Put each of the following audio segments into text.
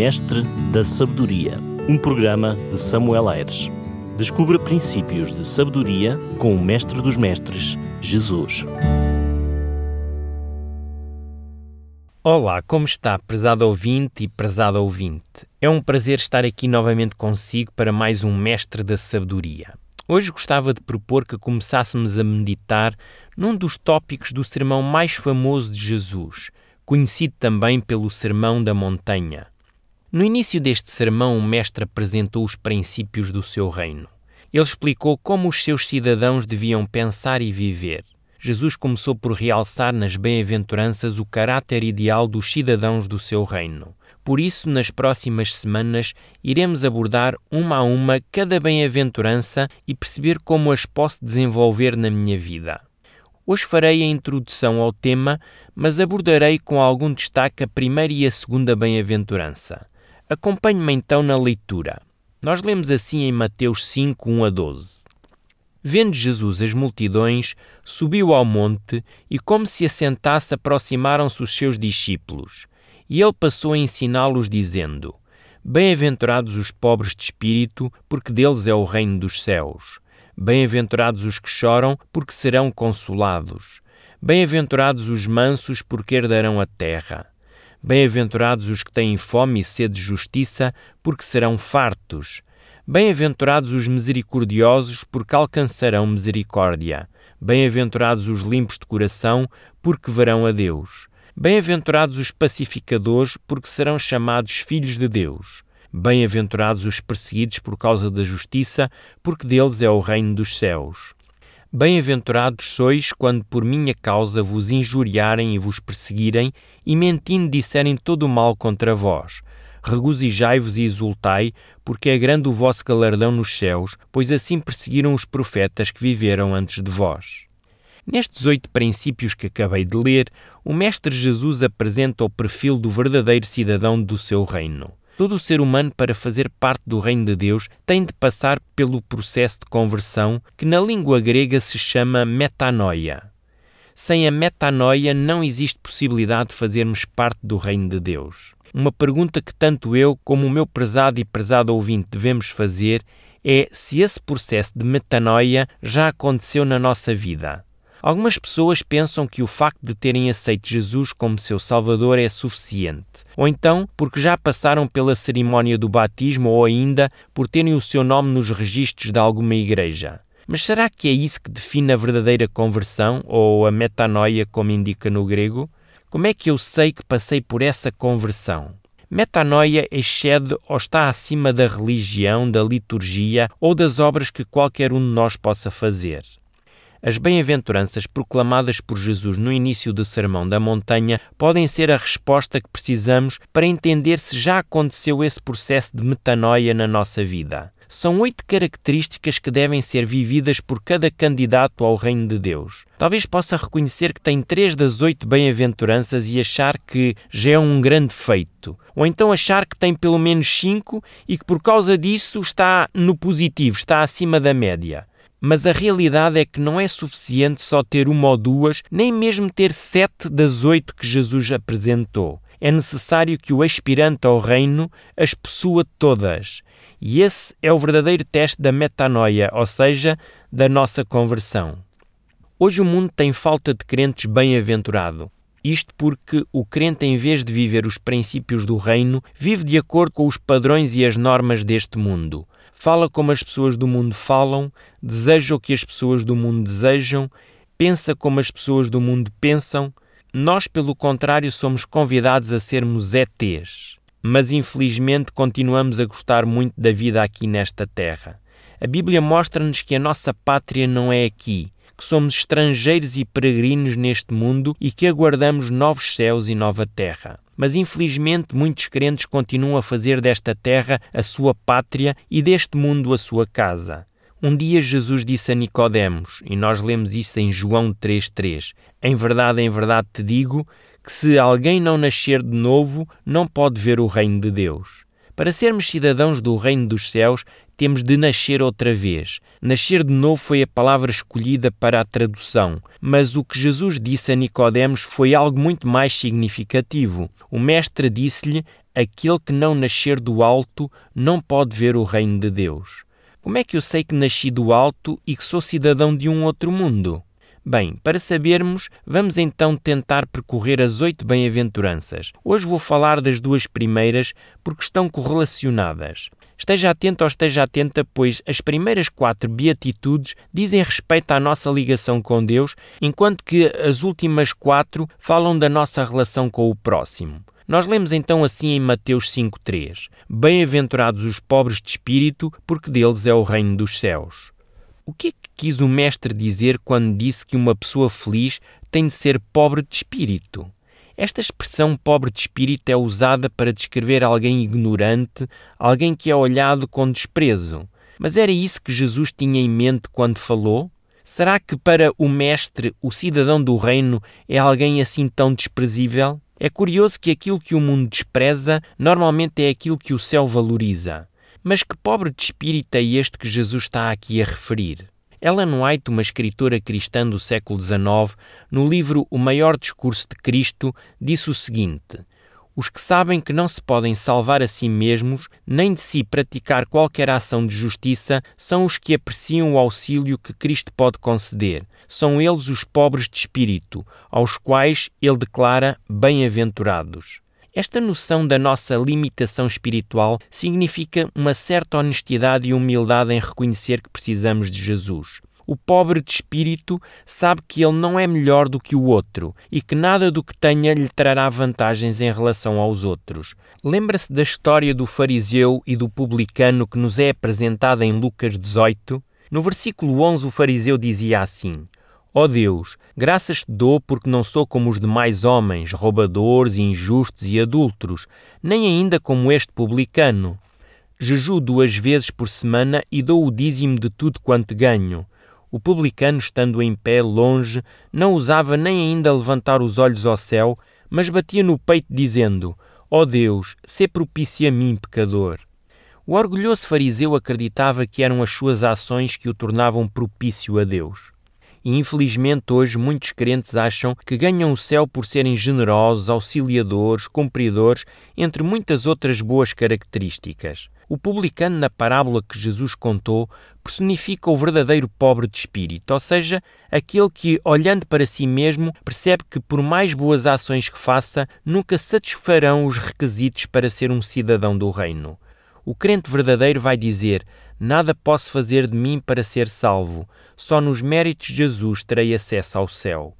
Mestre da Sabedoria, um programa de Samuel Aires. Descubra princípios de sabedoria com o Mestre dos Mestres, Jesus. Olá, como está, prezado ouvinte e prezado ouvinte? É um prazer estar aqui novamente consigo para mais um Mestre da Sabedoria. Hoje gostava de propor que começássemos a meditar num dos tópicos do sermão mais famoso de Jesus, conhecido também pelo Sermão da Montanha. No início deste sermão, o Mestre apresentou os princípios do seu reino. Ele explicou como os seus cidadãos deviam pensar e viver. Jesus começou por realçar nas bem-aventuranças o caráter ideal dos cidadãos do seu reino. Por isso, nas próximas semanas, iremos abordar uma a uma cada bem-aventurança e perceber como as posso desenvolver na minha vida. Hoje farei a introdução ao tema, mas abordarei com algum destaque a primeira e a segunda bem-aventurança. Acompanhe-me então na leitura. Nós lemos assim em Mateus 5, 1 a 12. Vendo Jesus as multidões, subiu ao monte e, como se assentasse, aproximaram-se os seus discípulos. E ele passou a ensiná-los, dizendo: Bem-aventurados os pobres de espírito, porque deles é o reino dos céus. Bem-aventurados os que choram, porque serão consolados. Bem-aventurados os mansos, porque herdarão a terra. Bem-aventurados os que têm fome e sede de justiça, porque serão fartos. Bem-aventurados os misericordiosos, porque alcançarão misericórdia. Bem-aventurados os limpos de coração, porque verão a Deus. Bem-aventurados os pacificadores, porque serão chamados filhos de Deus. Bem-aventurados os perseguidos por causa da justiça, porque deles é o reino dos céus. Bem-aventurados sois quando por minha causa vos injuriarem e vos perseguirem, e mentindo disserem todo o mal contra vós regozijai-vos e exultai, porque é grande o vosso galardão nos céus, pois assim perseguiram os profetas que viveram antes de vós. Nestes oito princípios que acabei de ler, o Mestre Jesus apresenta o perfil do verdadeiro cidadão do seu reino. Todo o ser humano, para fazer parte do reino de Deus, tem de passar pelo processo de conversão que na língua grega se chama metanoia. Sem a metanoia não existe possibilidade de fazermos parte do reino de Deus. Uma pergunta que tanto eu como o meu prezado e prezado ouvinte devemos fazer é se esse processo de metanoia já aconteceu na nossa vida. Algumas pessoas pensam que o facto de terem aceito Jesus como seu Salvador é suficiente, ou então porque já passaram pela cerimónia do batismo ou ainda por terem o seu nome nos registros de alguma igreja. Mas será que é isso que define a verdadeira conversão ou a metanoia, como indica no grego? Como é que eu sei que passei por essa conversão? Metanoia excede ou está acima da religião, da liturgia ou das obras que qualquer um de nós possa fazer. As bem-aventuranças proclamadas por Jesus no início do Sermão da Montanha podem ser a resposta que precisamos para entender se já aconteceu esse processo de metanoia na nossa vida. São oito características que devem ser vividas por cada candidato ao reino de Deus. Talvez possa reconhecer que tem três das oito bem-aventuranças e achar que já é um grande feito. Ou então achar que tem pelo menos cinco e que por causa disso está no positivo, está acima da média. Mas a realidade é que não é suficiente só ter uma ou duas, nem mesmo ter sete das oito que Jesus apresentou. É necessário que o aspirante ao reino as possua todas. E esse é o verdadeiro teste da metanoia, ou seja, da nossa conversão. Hoje o mundo tem falta de crentes bem-aventurado. Isto porque o crente, em vez de viver os princípios do reino, vive de acordo com os padrões e as normas deste mundo. Fala como as pessoas do mundo falam, deseja o que as pessoas do mundo desejam, pensa como as pessoas do mundo pensam. Nós, pelo contrário, somos convidados a sermos ETs mas infelizmente continuamos a gostar muito da vida aqui nesta terra. A Bíblia mostra-nos que a nossa pátria não é aqui, que somos estrangeiros e peregrinos neste mundo e que aguardamos novos céus e nova terra. Mas infelizmente muitos crentes continuam a fazer desta terra a sua pátria e deste mundo a sua casa. Um dia Jesus disse a Nicodemos, e nós lemos isso em João 3:3: Em verdade, em verdade te digo que se alguém não nascer de novo, não pode ver o reino de Deus. Para sermos cidadãos do reino dos céus, temos de nascer outra vez. Nascer de novo foi a palavra escolhida para a tradução, mas o que Jesus disse a Nicodemos foi algo muito mais significativo. O mestre disse-lhe: "Aquele que não nascer do alto não pode ver o reino de Deus." Como é que eu sei que nasci do alto e que sou cidadão de um outro mundo? Bem, para sabermos, vamos então tentar percorrer as oito bem-aventuranças. Hoje vou falar das duas primeiras porque estão correlacionadas. Esteja atento ou esteja atenta, pois as primeiras quatro beatitudes dizem respeito à nossa ligação com Deus, enquanto que as últimas quatro falam da nossa relação com o próximo. Nós lemos então assim em Mateus 5,3: Bem-aventurados os pobres de espírito, porque deles é o reino dos céus. O que é que quis o Mestre dizer quando disse que uma pessoa feliz tem de ser pobre de espírito? Esta expressão pobre de espírito é usada para descrever alguém ignorante, alguém que é olhado com desprezo. Mas era isso que Jesus tinha em mente quando falou? Será que para o Mestre o cidadão do reino é alguém assim tão desprezível? É curioso que aquilo que o mundo despreza normalmente é aquilo que o céu valoriza. Mas que pobre de espírito é este que Jesus está aqui a referir? Ellen White, uma escritora cristã do século XIX, no livro O Maior Discurso de Cristo, disse o seguinte: Os que sabem que não se podem salvar a si mesmos, nem de si praticar qualquer ação de justiça, são os que apreciam o auxílio que Cristo pode conceder. São eles os pobres de espírito, aos quais ele declara bem-aventurados. Esta noção da nossa limitação espiritual significa uma certa honestidade e humildade em reconhecer que precisamos de Jesus. O pobre de espírito sabe que ele não é melhor do que o outro e que nada do que tenha lhe trará vantagens em relação aos outros. Lembra-se da história do fariseu e do publicano que nos é apresentada em Lucas 18? No versículo 11, o fariseu dizia assim: Ó oh Deus, graças te dou porque não sou como os demais homens, roubadores, injustos e adúlteros, nem ainda como este publicano. Jeju duas vezes por semana e dou o dízimo de tudo quanto ganho. O publicano, estando em pé, longe, não ousava nem ainda levantar os olhos ao céu, mas batia no peito, dizendo: Ó oh Deus, sê propício a mim, pecador. O orgulhoso fariseu acreditava que eram as suas ações que o tornavam propício a Deus. E infelizmente hoje muitos crentes acham que ganham o céu por serem generosos, auxiliadores, cumpridores, entre muitas outras boas características. O publicano, na parábola que Jesus contou, personifica o verdadeiro pobre de espírito, ou seja, aquele que, olhando para si mesmo, percebe que, por mais boas ações que faça, nunca satisfarão os requisitos para ser um cidadão do reino. O crente verdadeiro vai dizer: Nada posso fazer de mim para ser salvo, só nos méritos de Jesus terei acesso ao céu.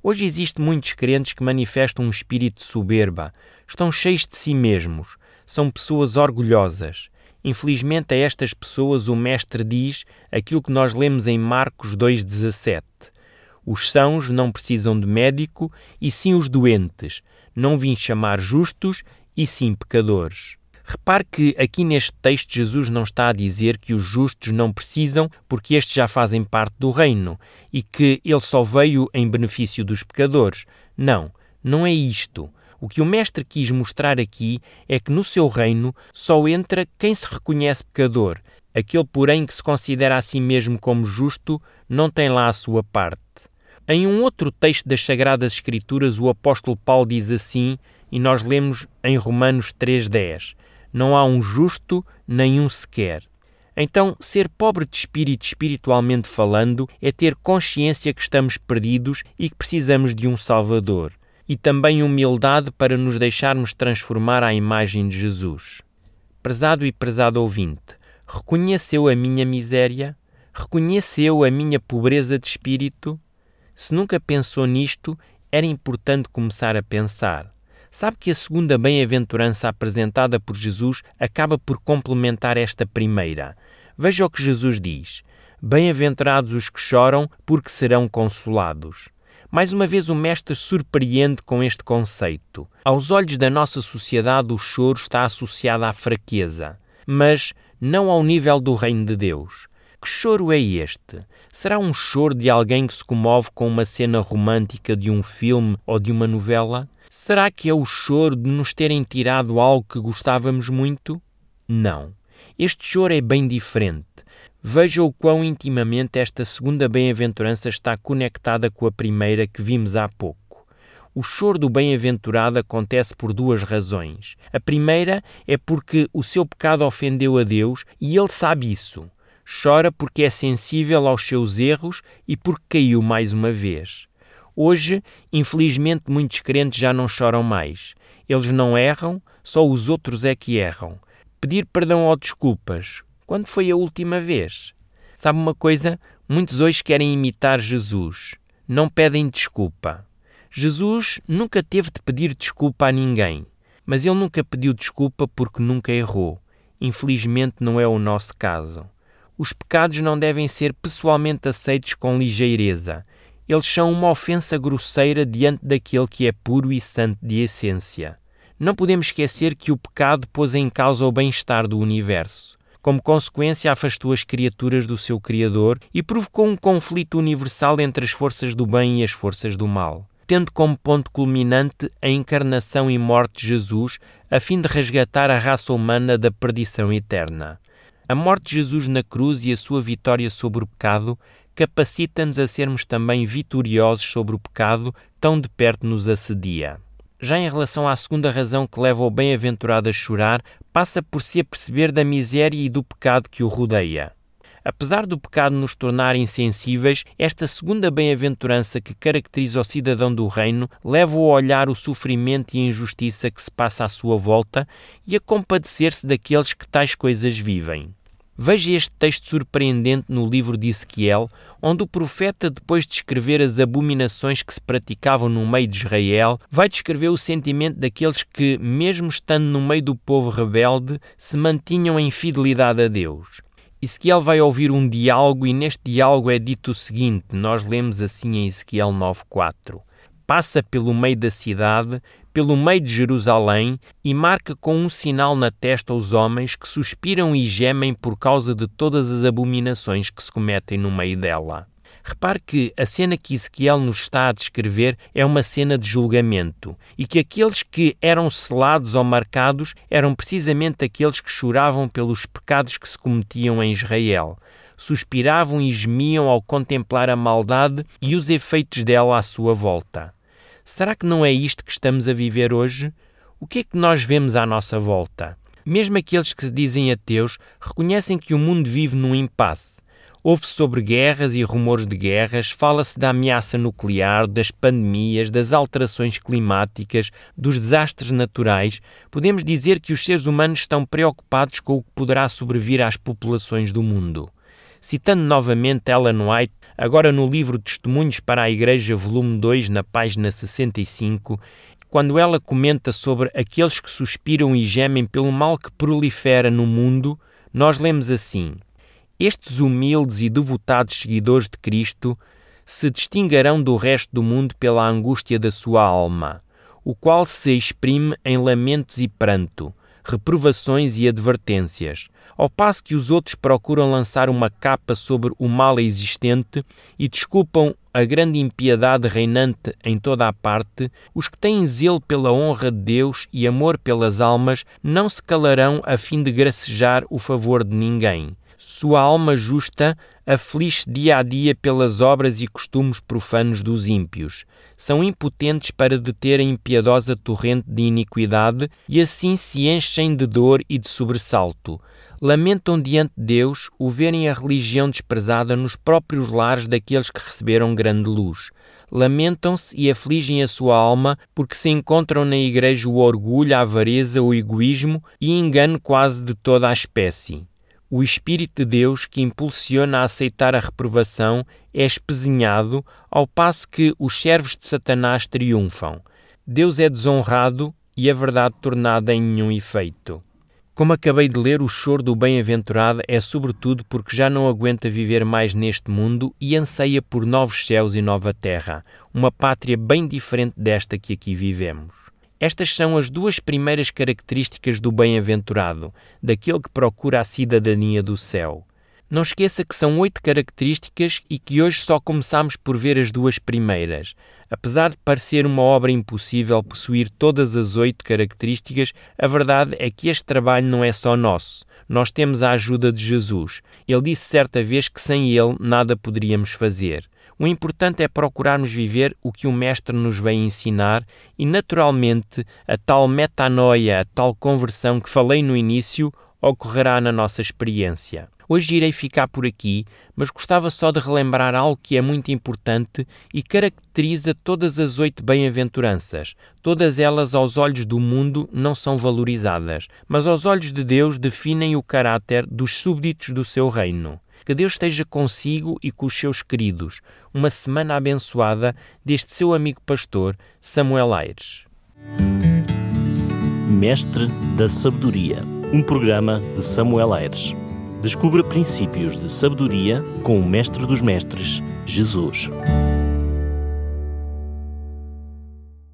Hoje existem muitos crentes que manifestam um espírito de soberba, estão cheios de si mesmos, são pessoas orgulhosas. Infelizmente a estas pessoas o Mestre diz aquilo que nós lemos em Marcos 2,17. Os sãos não precisam de médico, e sim os doentes. Não vim chamar justos, e sim pecadores. Repare que aqui neste texto Jesus não está a dizer que os justos não precisam porque estes já fazem parte do reino e que ele só veio em benefício dos pecadores. Não, não é isto. O que o Mestre quis mostrar aqui é que no seu reino só entra quem se reconhece pecador. Aquele, porém, que se considera a si mesmo como justo, não tem lá a sua parte. Em um outro texto das Sagradas Escrituras, o apóstolo Paulo diz assim, e nós lemos em Romanos 3,10: não há um justo nem um sequer. Então, ser pobre de espírito, espiritualmente falando, é ter consciência que estamos perdidos e que precisamos de um Salvador, e também humildade para nos deixarmos transformar à imagem de Jesus. Prezado e prezado ouvinte, reconheceu a minha miséria? Reconheceu a minha pobreza de espírito? Se nunca pensou nisto, era importante começar a pensar. Sabe que a segunda bem-aventurança apresentada por Jesus acaba por complementar esta primeira. Veja o que Jesus diz: Bem-aventurados os que choram, porque serão consolados. Mais uma vez, o Mestre surpreende com este conceito. Aos olhos da nossa sociedade, o choro está associado à fraqueza, mas não ao nível do Reino de Deus. Que choro é este? Será um choro de alguém que se comove com uma cena romântica de um filme ou de uma novela? Será que é o choro de nos terem tirado algo que gostávamos muito? Não. Este choro é bem diferente. Veja o quão intimamente esta segunda bem-aventurança está conectada com a primeira que vimos há pouco. O choro do bem-aventurado acontece por duas razões. A primeira é porque o seu pecado ofendeu a Deus e ele sabe isso. Chora porque é sensível aos seus erros e porque caiu mais uma vez. Hoje, infelizmente, muitos crentes já não choram mais. Eles não erram, só os outros é que erram. Pedir perdão ou desculpas. Quando foi a última vez? Sabe uma coisa? Muitos hoje querem imitar Jesus. Não pedem desculpa. Jesus nunca teve de pedir desculpa a ninguém, mas ele nunca pediu desculpa porque nunca errou. Infelizmente não é o nosso caso. Os pecados não devem ser pessoalmente aceitos com ligeireza. Eles são uma ofensa grosseira diante daquele que é puro e santo de essência. Não podemos esquecer que o pecado pôs em causa o bem-estar do universo. Como consequência, afastou as criaturas do seu Criador e provocou um conflito universal entre as forças do bem e as forças do mal, tendo como ponto culminante a encarnação e morte de Jesus, a fim de resgatar a raça humana da perdição eterna. A morte de Jesus na cruz e a sua vitória sobre o pecado capacita-nos a sermos também vitoriosos sobre o pecado, tão de perto nos assedia. Já em relação à segunda razão que leva o bem-aventurado a chorar, passa por se aperceber da miséria e do pecado que o rodeia. Apesar do pecado nos tornar insensíveis, esta segunda bem-aventurança que caracteriza o cidadão do reino leva-o a olhar o sofrimento e a injustiça que se passa à sua volta e a compadecer-se daqueles que tais coisas vivem. Veja este texto surpreendente no livro de Ezequiel, onde o profeta, depois de descrever as abominações que se praticavam no meio de Israel, vai descrever o sentimento daqueles que, mesmo estando no meio do povo rebelde, se mantinham em fidelidade a Deus. Ezequiel vai ouvir um diálogo e neste diálogo é dito o seguinte, nós lemos assim em Ezequiel 9.4 Passa pelo meio da cidade, pelo meio de Jerusalém e marca com um sinal na testa os homens que suspiram e gemem por causa de todas as abominações que se cometem no meio dela. Repare que a cena que Ezequiel nos está a descrever é uma cena de julgamento e que aqueles que eram selados ou marcados eram precisamente aqueles que choravam pelos pecados que se cometiam em Israel. Suspiravam e gemiam ao contemplar a maldade e os efeitos dela à sua volta. Será que não é isto que estamos a viver hoje? O que é que nós vemos à nossa volta? Mesmo aqueles que se dizem ateus reconhecem que o mundo vive num impasse. Ouve-se sobre guerras e rumores de guerras, fala-se da ameaça nuclear, das pandemias, das alterações climáticas, dos desastres naturais. Podemos dizer que os seres humanos estão preocupados com o que poderá sobrevir às populações do mundo. Citando novamente Ellen White, agora no livro Testemunhos para a Igreja, volume 2, na página 65, quando ela comenta sobre aqueles que suspiram e gemem pelo mal que prolifera no mundo, nós lemos assim: Estes humildes e devotados seguidores de Cristo se distinguirão do resto do mundo pela angústia da sua alma, o qual se exprime em lamentos e pranto, reprovações e advertências, ao passo que os outros procuram lançar uma capa sobre o mal existente e desculpam a grande impiedade reinante em toda a parte, os que têm zelo pela honra de Deus e amor pelas almas não se calarão a fim de gracejar o favor de ninguém. Sua alma justa aflige dia a dia pelas obras e costumes profanos dos ímpios. São impotentes para deter a impiedosa torrente de iniquidade e assim se enchem de dor e de sobressalto lamentam diante de Deus o verem a religião desprezada nos próprios lares daqueles que receberam grande luz. Lamentam-se e afligem a sua alma porque se encontram na igreja o orgulho, a avareza, o egoísmo e engano quase de toda a espécie. O Espírito de Deus que impulsiona a aceitar a reprovação é espezinhado, ao passo que os servos de Satanás triunfam. Deus é desonrado e a verdade tornada em nenhum efeito. Como acabei de ler, o choro do bem-aventurado é sobretudo porque já não aguenta viver mais neste mundo e anseia por novos céus e nova terra, uma pátria bem diferente desta que aqui vivemos. Estas são as duas primeiras características do bem-aventurado, daquele que procura a cidadania do céu. Não esqueça que são oito características e que hoje só começamos por ver as duas primeiras. Apesar de parecer uma obra impossível possuir todas as oito características, a verdade é que este trabalho não é só nosso. Nós temos a ajuda de Jesus. Ele disse certa vez que sem ele nada poderíamos fazer. O importante é procurarmos viver o que o Mestre nos vem ensinar e, naturalmente, a tal metanoia, a tal conversão que falei no início, ocorrerá na nossa experiência. Hoje irei ficar por aqui, mas gostava só de relembrar algo que é muito importante e caracteriza todas as oito bem-aventuranças. Todas elas, aos olhos do mundo, não são valorizadas, mas aos olhos de Deus definem o caráter dos súbditos do seu reino. Que Deus esteja consigo e com os seus queridos. Uma semana abençoada deste seu amigo pastor, Samuel Aires. Mestre da Sabedoria, um programa de Samuel Aires. Descubra princípios de sabedoria com o Mestre dos Mestres, Jesus.